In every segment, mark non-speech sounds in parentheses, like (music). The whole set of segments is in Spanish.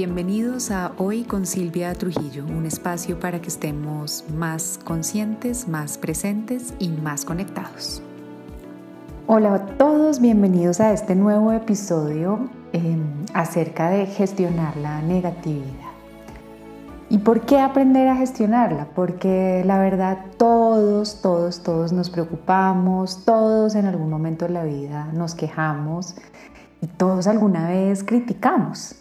Bienvenidos a Hoy con Silvia Trujillo, un espacio para que estemos más conscientes, más presentes y más conectados. Hola a todos, bienvenidos a este nuevo episodio em, acerca de gestionar la negatividad. ¿Y por qué aprender a gestionarla? Porque la verdad todos, todos, todos nos preocupamos, todos en algún momento de la vida nos quejamos y todos alguna vez criticamos.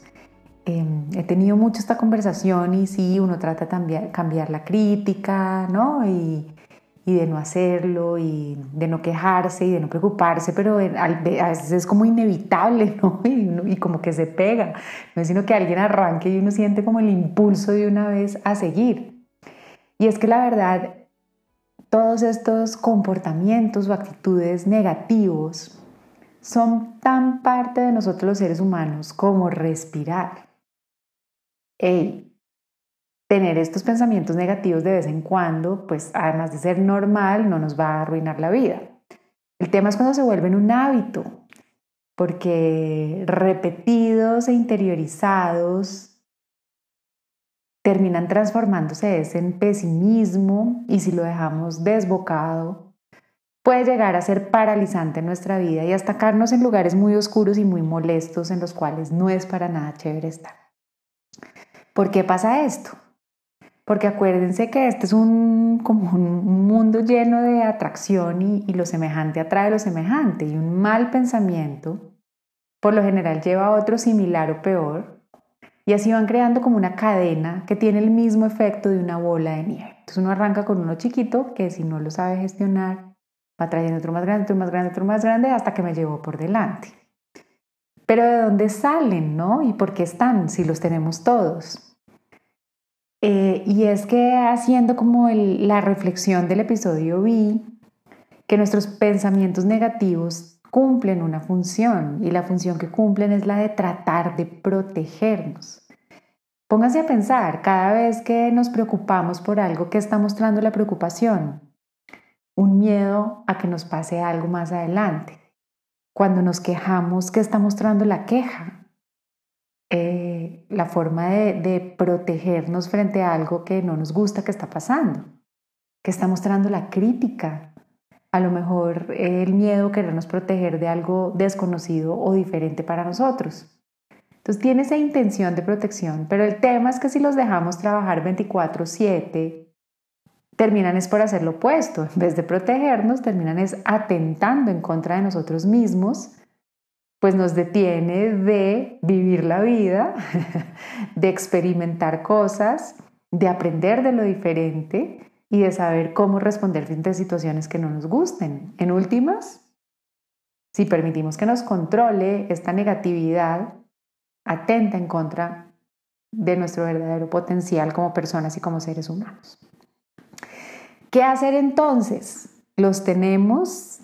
Em, he tenido mucho esta conversación y sí, uno trata de cambiar la crítica, ¿no? Y, de no hacerlo y de no quejarse y de no preocuparse, pero a veces es como inevitable, (laughs) ¿no? Y, como que se pega, no es sino que alguien arranque y uno siente como el impulso de una vez a seguir. Y es que la verdad, todos estos comportamientos o actitudes negativos son tan parte de nosotros los seres humanos como respirar hey, tener estos pensamientos negativos de vez en cuando, pues además de ser normal, no nos va a arruinar la vida. El tema es cuando se vuelven un hábito, porque repetidos e interiorizados terminan transformándose en pesimismo y si lo dejamos desbocado, puede llegar a ser paralizante en nuestra vida y atacarnos en lugares muy oscuros y muy molestos en los cuales no es para nada chévere estar. ¿Por qué pasa esto? Porque acuérdense que este es un, como un mundo lleno de atracción y, y lo semejante atrae lo semejante y un mal pensamiento por lo general lleva a otro similar o peor y así van creando como una cadena que tiene el mismo efecto de una bola de nieve. Entonces uno arranca con uno chiquito que si no lo sabe gestionar va trayendo otro más grande, otro más grande, otro más grande hasta que me llevó por delante. Pero ¿de dónde salen, no? ¿Y por qué están si los tenemos todos? Eh, y es que haciendo como la reflexión del episodio vi que nuestros pensamientos negativos cumplen una función y la función que cumplen es la de tratar de protegernos. Pónganse a pensar, cada vez que nos preocupamos por algo, ¿qué está mostrando la preocupación? Un miedo a que nos pase algo más adelante. Cuando nos quejamos, ¿qué está mostrando la queja? Eh, la forma de, protegernos frente a algo que no nos gusta que está pasando, que está mostrando la crítica, a lo mejor el miedo querernos proteger de algo desconocido o diferente para nosotros. Entonces tiene esa intención de protección, pero el tema es que si los dejamos trabajar 24/7, terminan es por hacer lo opuesto. En vez de protegernos, terminan es atentando en contra de nosotros mismos pues nos detiene de vivir la vida, (laughs) de experimentar cosas, de aprender de lo diferente y de saber cómo responder frente a situaciones que no nos gusten. En últimas, si permitimos que nos controle esta negatividad, atenta en contra de nuestro verdadero potencial como personas y como seres humanos. ¿Qué hacer entonces? Los tenemos,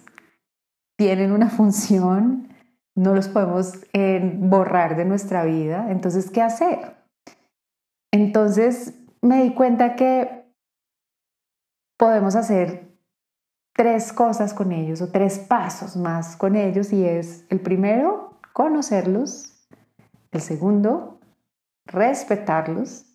tienen una función, no los podemos eh, borrar de nuestra vida. Entonces, ¿qué hacer? Entonces me di cuenta que podemos hacer tres cosas con ellos o tres pasos más con ellos y es el primero, conocerlos, el segundo, respetarlos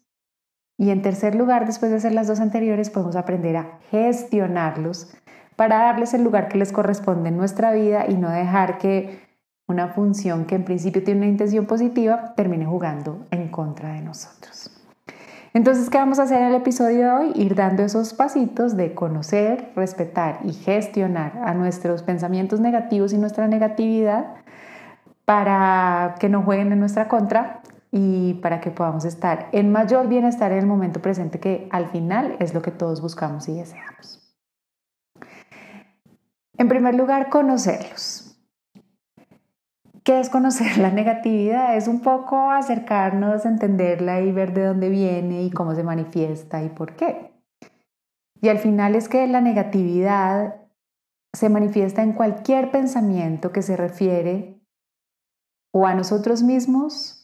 y en tercer lugar, después de hacer las dos anteriores, podemos aprender a gestionarlos para darles el lugar que les corresponde en nuestra vida y no dejar que una función que en principio tiene una intención positiva termine jugando en contra de nosotros. Entonces, ¿qué vamos a hacer en el episodio de hoy? Ir dando esos pasitos de conocer, respetar y gestionar a nuestros pensamientos negativos y nuestra negatividad para que no jueguen en nuestra contra y para que podamos estar en mayor bienestar en el momento presente, que al final es lo que todos buscamos y deseamos. En primer lugar, conocerlos. ¿Qué es conocer la negatividad? Es un poco acercarnos, entenderla y ver de dónde viene y cómo se manifiesta y por qué. Y al final es que la negatividad se manifiesta en cualquier pensamiento que se refiere o a nosotros mismos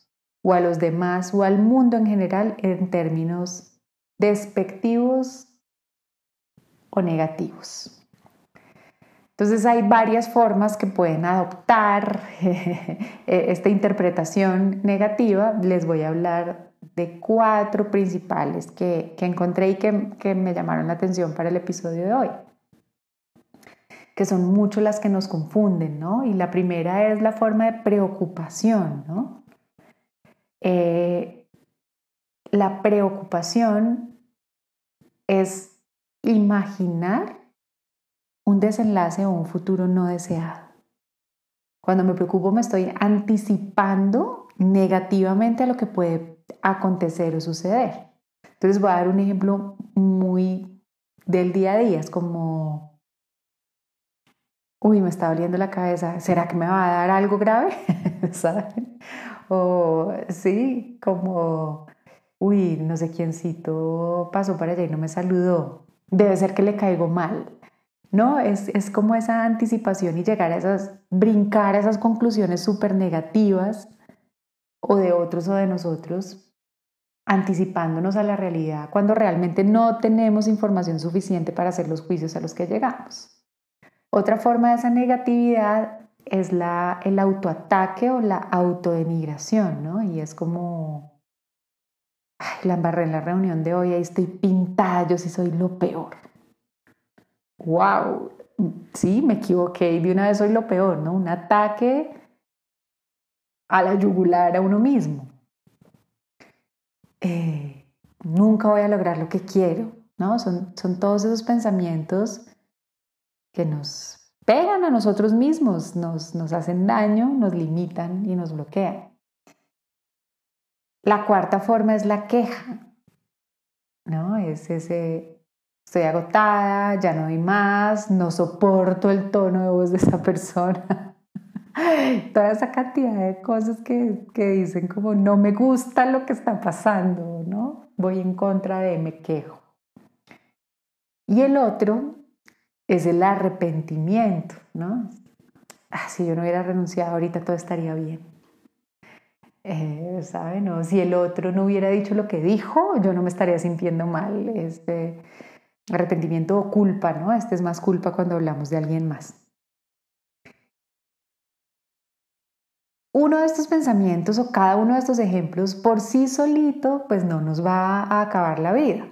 o a los demás o al mundo en general en términos despectivos o negativos. Entonces hay varias formas que pueden adoptar (laughs) esta interpretación negativa. Les voy a hablar de cuatro principales que, encontré y que, que me llamaron la atención para el episodio de hoy que son mucho las que nos confunden, ¿no? Y la primera es la forma de preocupación, ¿no? Eh, la preocupación es imaginar un desenlace o un futuro no deseado. Cuando me preocupo me estoy anticipando negativamente a lo que puede acontecer o suceder. Entonces voy a dar un ejemplo muy del día a día, es como uy, me está doliendo la cabeza, ¿será que me va a dar algo grave? (laughs) ¿Saben? O sí, como, uy, no sé quiéncito pasó para allá y no me saludó, debe ser que le caigo mal. ¿No? Es, es como esa anticipación y llegar a esas, brincar a esas conclusiones súper negativas o de otros o de nosotros, anticipándonos a la realidad cuando realmente no tenemos información suficiente para hacer los juicios a los que llegamos. Otra forma de esa negatividad es la, el autoataque o la autodenigración, ¿no? Y es como, ay, la embarré en la reunión de hoy, ahí estoy pintada, yo sí soy lo peor. ¡Wow! Sí, me equivoqué y de una vez soy lo peor, ¿no? Un ataque a la yugular a uno mismo. Eh, nunca voy a lograr lo que quiero, ¿no? Son, son todos esos pensamientos que nos pegan a nosotros mismos, nos, nos hacen daño, nos limitan y nos bloquean. La cuarta forma es la queja, ¿no? Es ese, estoy agotada, ya no doy más, no soporto el tono de voz de esa persona. (laughs) Toda esa cantidad de cosas que, que dicen como no me gusta lo que está pasando, ¿no? Voy en contra de, me quejo. Y el otro es el arrepentimiento, ¿no? Ah, si yo no hubiera renunciado ahorita todo estaría bien. Eh, ¿Saben? Si el otro no hubiera dicho lo que dijo, yo no me estaría sintiendo mal. Este arrepentimiento o culpa, ¿no? Este es más culpa cuando hablamos de alguien más. Uno de estos pensamientos o cada uno de estos ejemplos por sí solito, pues no nos va a acabar la vida.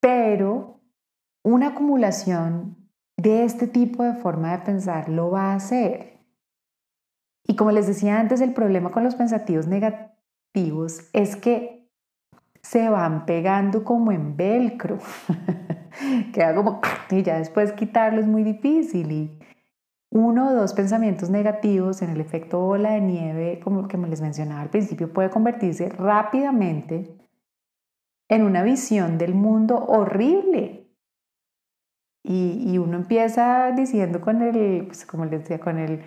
Pero una acumulación de este tipo de forma de pensar lo va a hacer. Y como les decía antes, el problema con los pensativos negativos es que se van pegando como en velcro. (laughs) Queda como, (laughs) y ya después quitarlo es muy difícil. Y uno o dos pensamientos negativos en el efecto bola de nieve, como que les mencionaba al principio, puede convertirse rápidamente en una visión del mundo horrible y, uno empieza diciendo con el, pues como les decía, con el,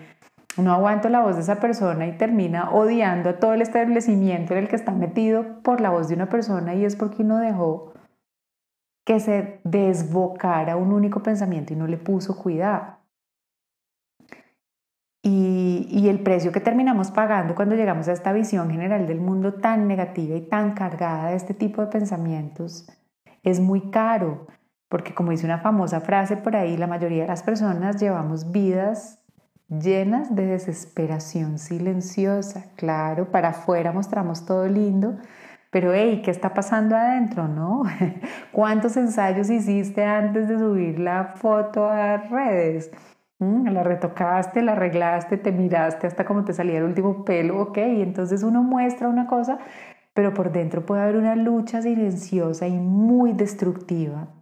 no aguanto la voz de esa persona y termina odiando a todo el establecimiento en el que está metido por la voz de una persona y es porque uno dejó que se desbocara un único pensamiento y no le puso cuidado. Y, y, el precio que terminamos pagando cuando llegamos a esta visión general del mundo tan negativa y tan cargada de este tipo de pensamientos es muy caro. Porque como dice una famosa frase por ahí, la mayoría de las personas llevamos vidas llenas de desesperación silenciosa. Claro, para afuera mostramos todo lindo, pero hey, ¿qué está pasando adentro, no? (laughs) ¿Cuántos ensayos hiciste antes de subir la foto a redes? Mm, la retocaste, la arreglaste, te miraste hasta como te salía el último pelo, ok, entonces uno muestra una cosa, pero por dentro puede haber una lucha silenciosa y muy destructiva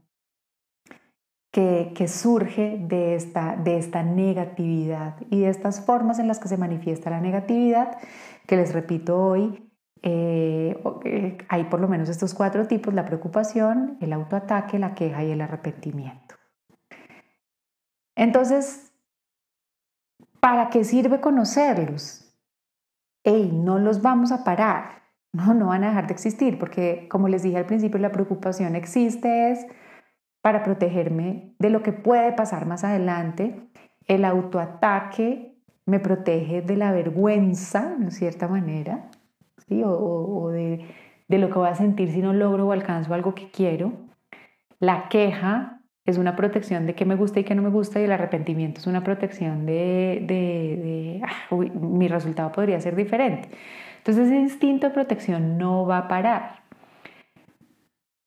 que, surge de esta, de esta negatividad y de estas formas en las que se manifiesta la negatividad, que les repito hoy, eh, eh, hay por lo menos estos cuatro tipos, la preocupación, el autoataque, la queja y el arrepentimiento. Entonces, ¿para qué sirve conocerlos? Ey, no los vamos a parar, (laughs) no, no van a dejar de existir, porque como les dije al principio, la preocupación existe, es para protegerme de lo que puede pasar más adelante. El autoataque me protege de la vergüenza, en cierta manera, ¿sí? o, de, lo que voy a sentir si no logro o alcanzo algo que quiero. La queja es una protección de qué me gusta y qué no me gusta y el arrepentimiento es una protección de, de, ah, mi resultado podría ser diferente. Entonces ese instinto de protección no va a parar.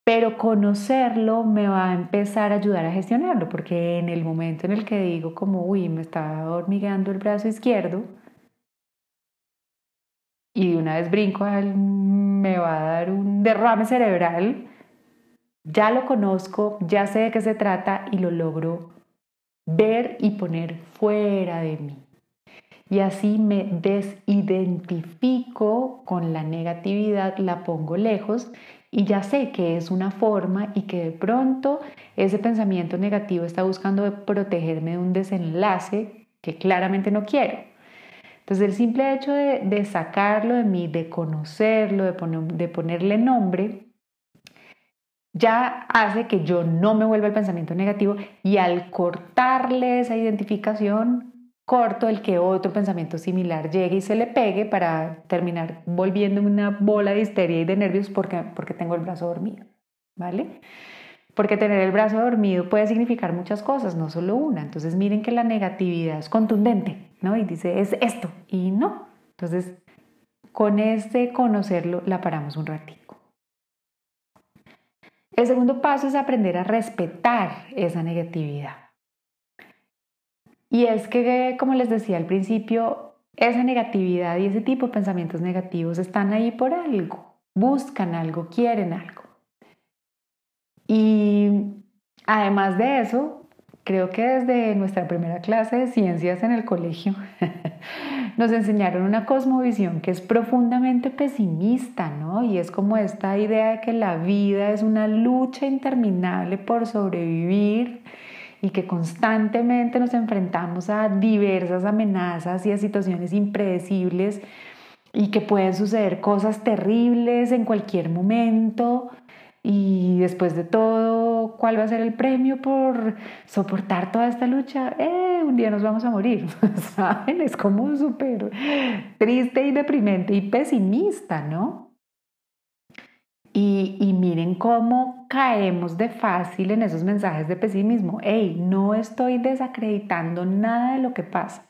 Pero conocerlo me va a empezar a ayudar a gestionarlo, porque en el momento en el que digo como, uy, me está hormigueando el brazo izquierdo, y de una vez brinco, me va a dar un derrame cerebral, ya lo conozco, ya sé de qué se trata y lo logro ver y poner fuera de mí. Y así me desidentifico con la negatividad, la pongo lejos y ya sé que es una forma y que de pronto ese pensamiento negativo está buscando protegerme de un desenlace que claramente no quiero. Entonces el simple hecho de, sacarlo de mí, de conocerlo, de, ponerle nombre, ya hace que yo no me vuelva el pensamiento negativo y al cortarle esa identificación, corto el que otro pensamiento similar llegue y se le pegue para terminar volviendo una bola de histeria y de nervios porque, porque tengo el brazo dormido, ¿vale? Porque tener el brazo dormido puede significar muchas cosas, no solo una. Entonces miren que la negatividad es contundente. ¿no? Y dice, es esto, y no. Entonces, con este conocerlo, la paramos un ratico. El segundo paso es aprender a respetar esa negatividad. Y es que, como les decía al principio, esa negatividad y ese tipo de pensamientos negativos están ahí por algo, buscan algo, quieren algo. Y además de eso, Creo que desde nuestra primera clase de ciencias en el colegio (laughs) nos enseñaron una cosmovisión que es profundamente pesimista, ¿no? Y es como esta idea de que la vida es una lucha interminable por sobrevivir y que constantemente nos enfrentamos a diversas amenazas y a situaciones impredecibles y que pueden suceder cosas terribles en cualquier momento y después de todo, ¿cuál va a ser el premio por soportar toda esta lucha? Eh, un día nos vamos a morir, (laughs) ¿saben? Es como súper triste y deprimente y pesimista, ¿no? Y, miren cómo caemos de fácil en esos mensajes de pesimismo. Hey, no estoy desacreditando nada de lo que pasa,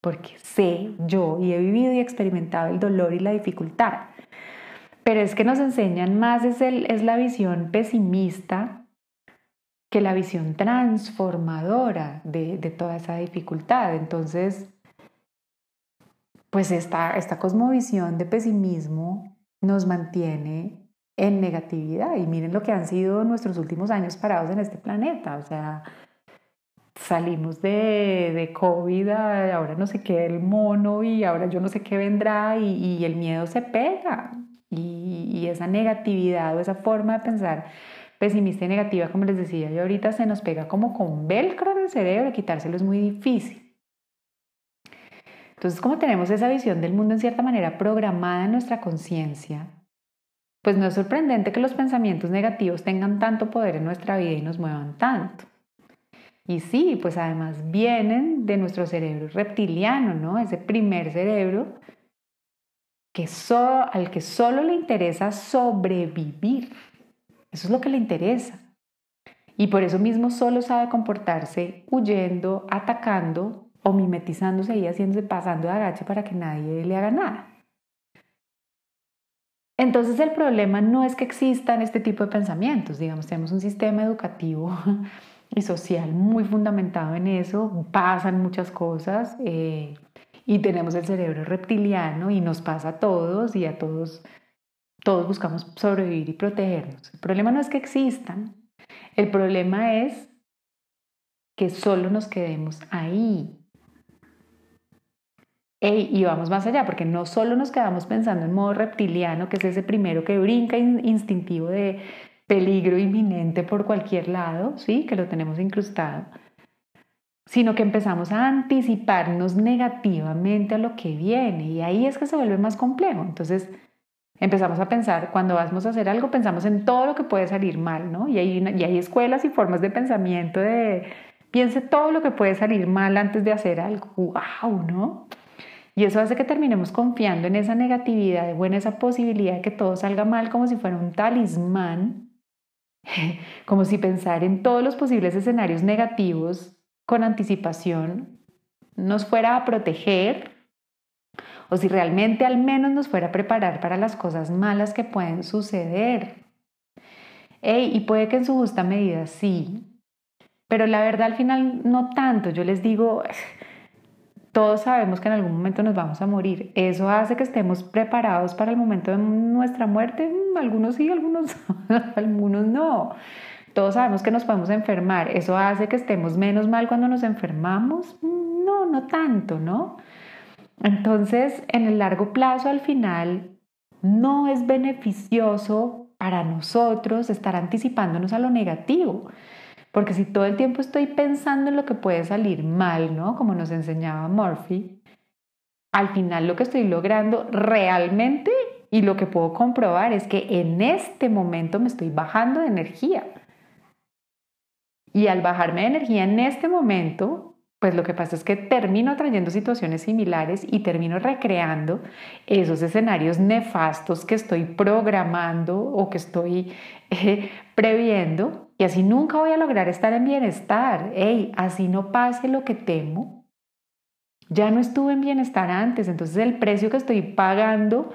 porque sé yo y he vivido y experimentado el dolor y la dificultad. Pero es que nos enseñan más, es, el, es la visión pesimista que la visión transformadora de, toda esa dificultad. Entonces, pues esta, esta cosmovisión de pesimismo nos mantiene en negatividad. Y miren lo que han sido nuestros últimos años parados en este planeta. O sea, salimos de, de COVID, ahora no sé qué el mono y ahora yo no sé qué vendrá y, y el miedo se pega. Y, esa negatividad o esa forma de pensar pesimista y negativa, como les decía yo ahorita, se nos pega como con velcro en el cerebro, quitárselo es muy difícil. Entonces, como tenemos esa visión del mundo en cierta manera programada en nuestra conciencia, pues no es sorprendente que los pensamientos negativos tengan tanto poder en nuestra vida y nos muevan tanto. Y sí, pues además vienen de nuestro cerebro reptiliano, ¿no? Ese primer cerebro que al que solo le interesa sobrevivir. Eso es lo que le interesa. Y por eso mismo solo sabe comportarse huyendo, atacando o mimetizándose y haciéndose pasando de agache para que nadie le haga nada. Entonces el problema no es que existan este tipo de pensamientos, digamos, tenemos un sistema educativo (laughs) y social muy fundamentado en eso, pasan muchas cosas, eh, y tenemos el cerebro reptiliano y nos pasa a todos y a todos, todos buscamos sobrevivir y protegernos. El problema no es que existan, el problema es que solo nos quedemos ahí. Y vamos más allá, porque no solo nos quedamos pensando en modo reptiliano, que es ese primero que brinca instintivo de peligro inminente por cualquier lado, ¿sí? que lo tenemos incrustado, sino que empezamos a anticiparnos negativamente a lo que viene y ahí es que se vuelve más complejo. Entonces empezamos a pensar, cuando vamos a hacer algo, pensamos en todo lo que puede salir mal, ¿no? Y hay, y hay escuelas y formas de pensamiento de piense todo lo que puede salir mal antes de hacer algo. ¡Wow! ¿No? Y eso hace que terminemos confiando en esa negatividad, en esa posibilidad de que todo salga mal como si fuera un talismán (laughs) como si pensar en todos los posibles escenarios negativos con anticipación nos fuera a proteger o si realmente al menos nos fuera a preparar para las cosas malas que pueden suceder. y puede que en su justa medida sí, pero la verdad al final no tanto. Yo les digo, todos sabemos que en algún momento nos vamos a morir. Eso hace que estemos preparados para el momento de nuestra muerte. Mm, algunos sí, algunos, (laughs) algunos no. Todos sabemos que nos podemos enfermar. Eso hace que estemos menos mal cuando nos enfermamos. Mm, no, no tanto, ¿no? Entonces, en el largo plazo, al final, no es beneficioso para nosotros estar anticipándonos a lo negativo. Porque si todo el tiempo estoy pensando en lo que puede salir mal, ¿no? Como nos enseñaba Murphy, al final lo que estoy logrando realmente y lo que puedo comprobar es que en este momento me estoy bajando de energía. Y al bajarme de energía en este momento, pues lo que pasa es que termino trayendo situaciones similares y termino recreando esos escenarios nefastos que estoy programando o que estoy (laughs) eh, previendo y así nunca voy a lograr estar en bienestar. Ey, así no pase lo que temo. Ya no estuve en bienestar antes, entonces el precio que estoy pagando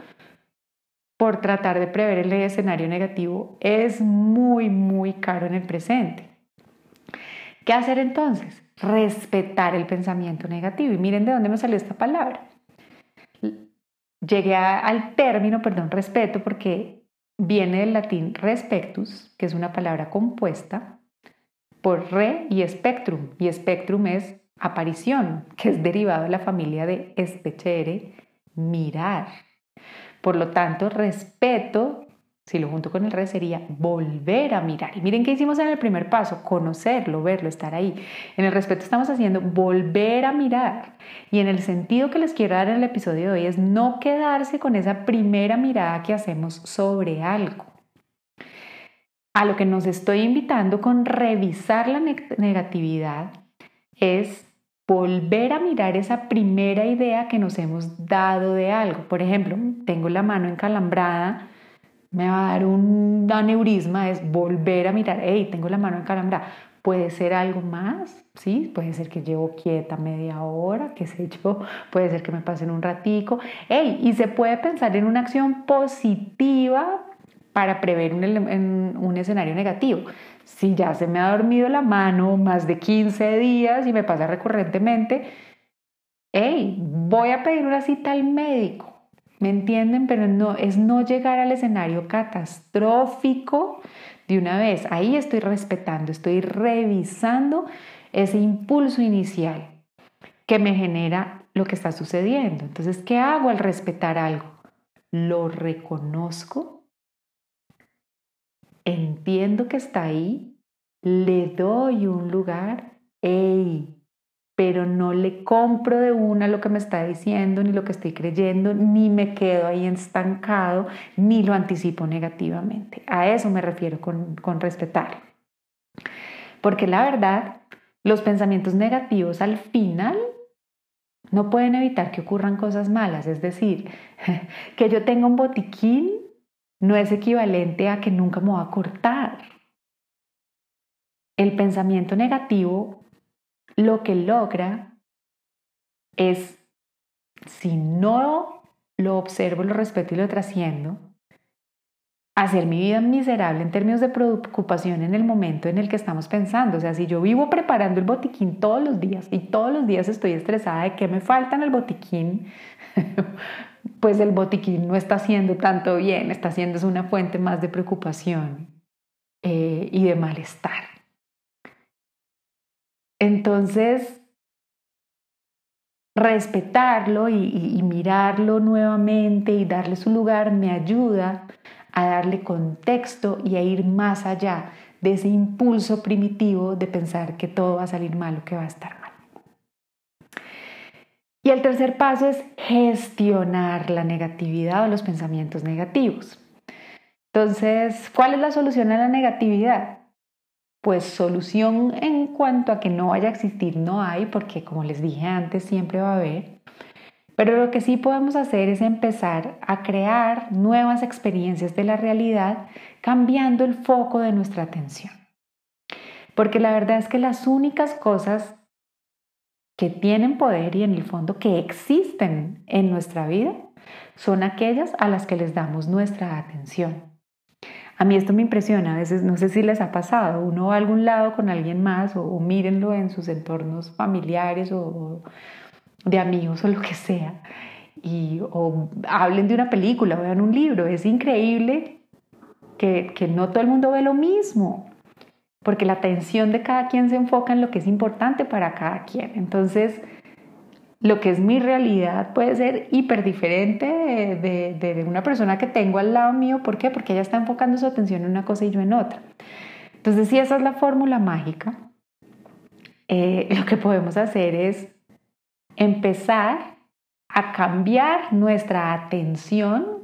por tratar de prever el escenario negativo es muy, muy caro en el presente. ¿Qué hacer entonces? Respetar el pensamiento negativo. Y miren de dónde me salió esta palabra. Llegué al término, perdón, respeto, porque viene del latín respectus, que es una palabra compuesta por re y spectrum, y spectrum es aparición, que es derivado de la familia de especere, mirar. Por lo tanto, respeto si lo junto con el re sería volver a mirar. Y miren qué hicimos en el primer paso, conocerlo, verlo, estar ahí. En el respeto estamos haciendo volver a mirar. Y en el sentido que les quiero dar en el episodio de hoy es no quedarse con esa primera mirada que hacemos sobre algo. A lo que nos estoy invitando con revisar la negatividad es volver a mirar esa primera idea que nos hemos dado de algo. Por ejemplo, tengo la mano encalambrada me va a dar un aneurisma, es volver a mirar, hey, tengo la mano encalambrada. Puede ser algo más, ¿sí? Puede ser que llevo quieta media hora, qué sé yo, puede ser que me pasen un ratico. Hey, y se puede pensar en una acción positiva para prever un, un escenario negativo. Si ya se me ha dormido la mano más de 15 días y me pasa recurrentemente, hey, voy a pedir una cita al médico ¿Me entienden? Pero no, es no llegar al escenario catastrófico de una vez. Ahí estoy respetando, estoy revisando ese impulso inicial que me genera lo que está sucediendo. Entonces, ¿qué hago al respetar algo? Lo reconozco, entiendo que está ahí, le doy un lugar, ¡ey! Pero no le compro de una lo que me está diciendo, ni lo que estoy creyendo, ni me quedo ahí estancado, ni lo anticipo negativamente. A eso me refiero con, con respetar. Porque la verdad, los pensamientos negativos al final no pueden evitar que ocurran cosas malas. Es decir, (laughs) que yo tenga un botiquín no es equivalente a que nunca me voy a cortar. El pensamiento negativo lo que logra es, si no lo observo, lo respeto y lo trasciendo, hacer mi vida miserable en términos de preocupación en el momento en el que estamos pensando. O sea, si yo vivo preparando el botiquín todos los días y todos los días estoy estresada de que me falta en el botiquín, (laughs) pues el botiquín no está haciendo tanto bien, está haciendo una fuente más de preocupación eh, y de malestar. Entonces, respetarlo y, mirarlo nuevamente y darle su lugar me ayuda a darle contexto y a ir más allá de ese impulso primitivo de pensar que todo va a salir mal o que va a estar mal. Y el tercer paso es gestionar la negatividad o los pensamientos negativos. Entonces, ¿cuál es la solución a la negatividad? Pues solución en cuanto a que no vaya a existir no hay, porque como les dije antes, siempre va a haber. Pero lo que sí podemos hacer es empezar a crear nuevas experiencias de la realidad cambiando el foco de nuestra atención. Porque la verdad es que las únicas cosas que tienen poder y en el fondo que existen en nuestra vida son aquellas a las que les damos nuestra atención. A mí esto me impresiona, a veces no sé si les ha pasado, uno va a algún lado con alguien más o, mírenlo en sus entornos familiares o, de amigos o lo que sea, y, o hablen de una película o vean un libro, es increíble que, que no todo el mundo ve lo mismo, porque la atención de cada quien se enfoca en lo que es importante para cada quien. Entonces, lo que es mi realidad puede ser hiper diferente de, de, una persona que tengo al lado mío. ¿Por qué? Porque ella está enfocando su atención en una cosa y yo en otra. Entonces, si esa es la fórmula mágica, eh, lo que podemos hacer es empezar a cambiar nuestra atención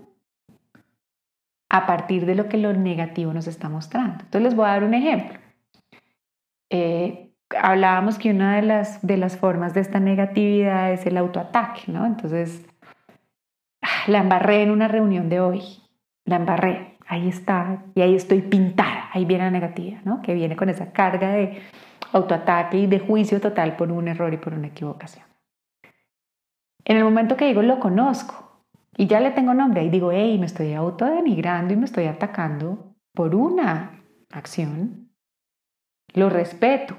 a partir de lo que lo negativo nos está mostrando. Entonces les voy a dar un ejemplo. Eh, hablábamos que una de las, de las formas de esta negatividad es el autoataque, ¿no? Entonces, ah, la embarré en una reunión de hoy, la embarré, ahí está, y ahí estoy pintada, ahí viene la negatividad, ¿no? Que viene con esa carga de autoataque y de juicio total por un error y por una equivocación. En el momento que digo lo conozco y ya le tengo nombre, ahí digo, hey, me estoy autodenigrando y me estoy atacando por una acción, lo respeto,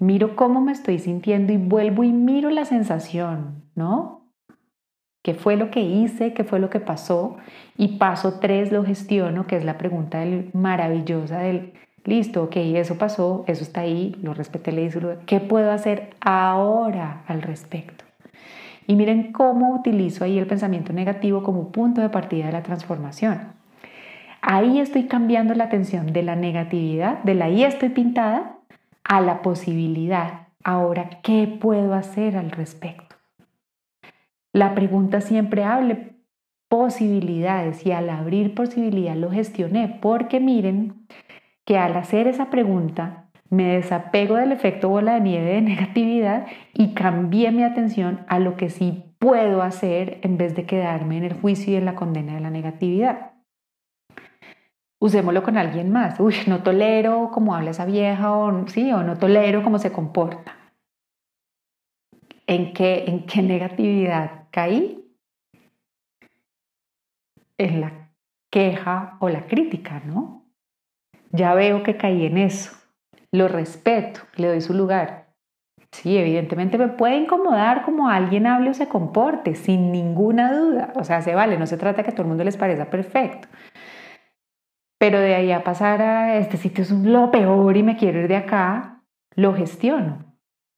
miro cómo me estoy sintiendo y vuelvo y miro la sensación, ¿no? ¿Qué fue lo que hice? ¿Qué fue lo que pasó? Y paso tres lo gestiono, que es la pregunta del, maravillosa del, listo, ok, eso pasó, eso está ahí, lo respeté, le hice, ¿qué puedo hacer ahora al respecto? Y miren cómo utilizo ahí el pensamiento negativo como punto de partida de la transformación. Ahí estoy cambiando la atención de la negatividad, de la ahí estoy pintada, a la posibilidad. Ahora, ¿qué puedo hacer al respecto? La pregunta siempre hable posibilidades y al abrir posibilidad lo gestioné porque miren que al hacer esa pregunta me desapego del efecto bola de nieve de (laughs) negatividad y cambié mi atención a lo que sí puedo hacer en vez de quedarme en el juicio y en la condena de la negatividad usémoslo con alguien más. Uy, no tolero cómo habla esa vieja o, sí, o no tolero cómo se comporta. ¿En qué, ¿En qué negatividad caí? En la queja o la crítica, ¿no? Ya veo que caí en eso. Lo respeto, le doy su lugar. Sí, evidentemente me puede incomodar como alguien hable o se comporte, sin ninguna duda. O sea, se vale, no se trata que a todo el mundo les parezca perfecto. Pero de ahí a pasar a este sitio es lo peor y me quiero ir de acá, lo gestiono.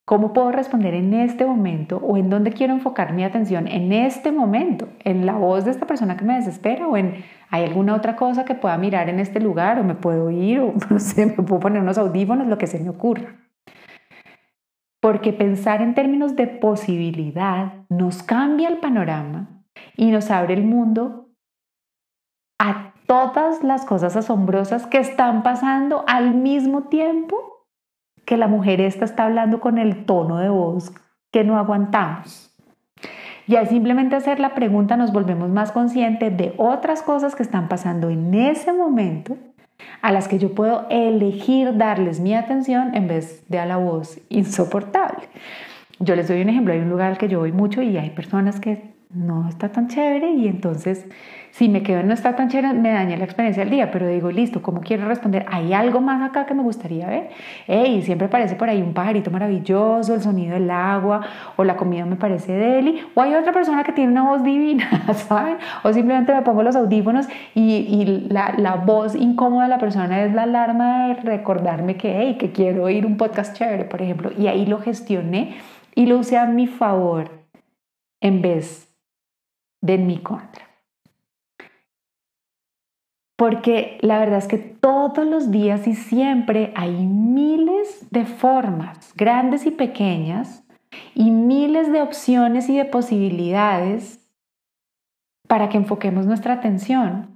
¿Cómo puedo responder en este momento o en dónde quiero enfocar mi atención en este momento? ¿En la voz de esta persona que me desespera o en hay alguna otra cosa que pueda mirar en este lugar o me puedo ir o (laughs) no sé, me puedo poner unos audífonos, lo que se me ocurra? Porque pensar en términos de posibilidad nos cambia el panorama y nos abre el mundo todas las cosas asombrosas que están pasando al mismo tiempo que la mujer esta está hablando con el tono de voz que no aguantamos. Y al simplemente hacer la pregunta nos volvemos más conscientes de otras cosas que están pasando en ese momento a las que yo puedo elegir darles mi atención en vez de a la voz insoportable. Yo les doy un ejemplo, hay un lugar al que yo voy mucho y hay personas que no está tan chévere y entonces si me quedo en no está tan chévere me daña la experiencia del día, pero digo, listo, ¿cómo quiero responder? ¿Hay algo más acá que me gustaría ver? Hey, siempre parece por ahí un pajarito maravilloso, el sonido del agua o la comida me parece deli, o hay otra persona que tiene una voz divina, (laughs) ¿saben? O simplemente me pongo los audífonos y, y la, la, voz incómoda de la persona es la alarma de recordarme que, hey, que quiero oír un podcast chévere, por ejemplo, y ahí lo gestioné y lo usé a mi favor en vez de mi contra. Porque la verdad es que todos los días y siempre hay miles de formas, grandes y pequeñas, y miles de opciones y de posibilidades para que enfoquemos nuestra atención.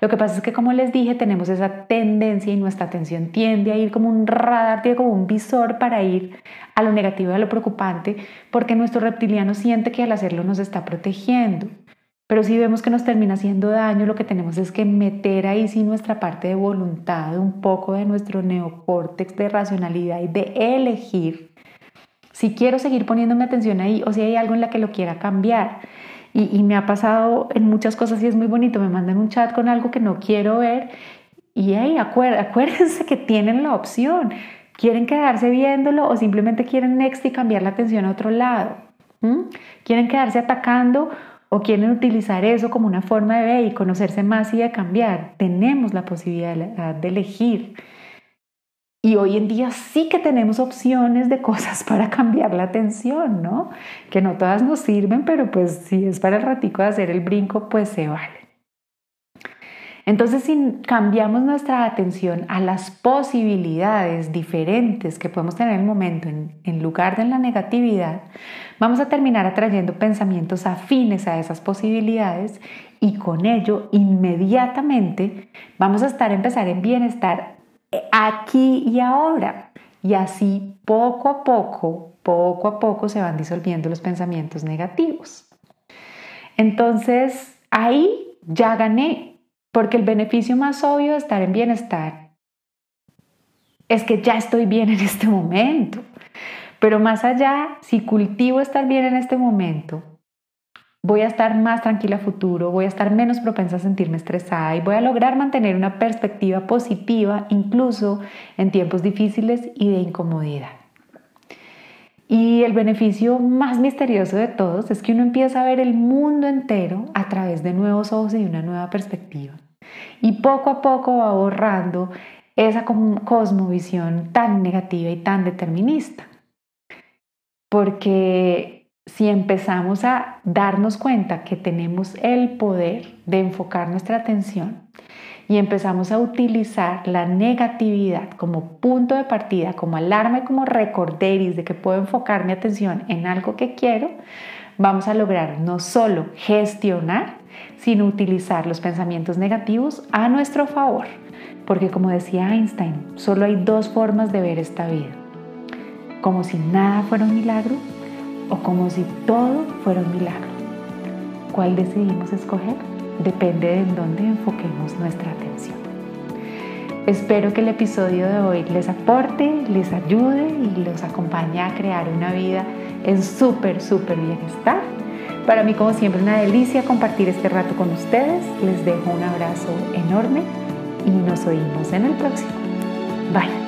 Lo que pasa es que, como les dije, tenemos esa tendencia y nuestra atención tiende a ir como un radar, tiene como un visor para ir a lo negativo y a lo preocupante, porque nuestro reptiliano siente que al hacerlo nos está protegiendo. Pero si vemos que nos termina haciendo daño, lo que tenemos es que meter ahí sí nuestra parte de voluntad, un poco de nuestro neocórtex de racionalidad y de elegir si quiero seguir poniéndome atención ahí o si hay algo en la que lo quiera cambiar. Y, me ha pasado en muchas cosas y es muy bonito, me mandan un chat con algo que no quiero ver y ahí (laughs) acuérdense que tienen la opción. ¿Quieren quedarse viéndolo o simplemente quieren next y cambiar la atención a otro lado? ¿Quieren quedarse atacando o quieren utilizar eso como una forma de ver y conocerse más y de cambiar? Tenemos la posibilidad de elegir. Y hoy en día sí que tenemos opciones de cosas (laughs) para cambiar la atención, ¿no? Que no todas nos sirven, pero pues si es para el ratico de hacer el brinco, pues se vale. Entonces, si cambiamos nuestra atención a las posibilidades diferentes que podemos tener en el momento en, en, lugar de la negatividad, vamos a terminar atrayendo pensamientos afines a esas posibilidades y con ello inmediatamente vamos a estar empezar en bienestar aquí y ahora. Y así poco a poco, poco a poco se van disolviendo los pensamientos negativos. Entonces, ahí ya gané, porque el beneficio más obvio de estar en bienestar es que ya estoy bien en este momento. Pero más allá, si cultivo estar bien en este momento, voy a estar más tranquila a futuro, voy a estar menos propensa a sentirme estresada y voy a lograr mantener una perspectiva positiva incluso en tiempos difíciles y de incomodidad. Y el beneficio más misterioso de todos es que uno empieza a ver el mundo entero a través de nuevos ojos y una nueva perspectiva. Y poco a poco va borrando esa cosmovisión tan negativa y tan determinista. Porque si empezamos a darnos cuenta que tenemos el poder de enfocar nuestra atención y empezamos a utilizar la negatividad como punto de partida, como alarma y como recorderis de que puedo enfocar mi atención en algo que quiero, vamos a lograr no solo gestionar, sino utilizar los pensamientos negativos a nuestro favor. Porque como decía Einstein, solo hay dos formas de ver esta vida. Como si nada fuera un milagro o como si todo fuera un milagro. ¿Cuál decidimos escoger? Depende de en dónde enfoquemos nuestra atención. Espero que el episodio de hoy les aporte, les ayude y los acompañe a crear una vida en súper, súper bienestar. Para mí, como siempre, una delicia compartir este rato con ustedes. Les dejo un abrazo enorme y nos oímos en el próximo. Bye.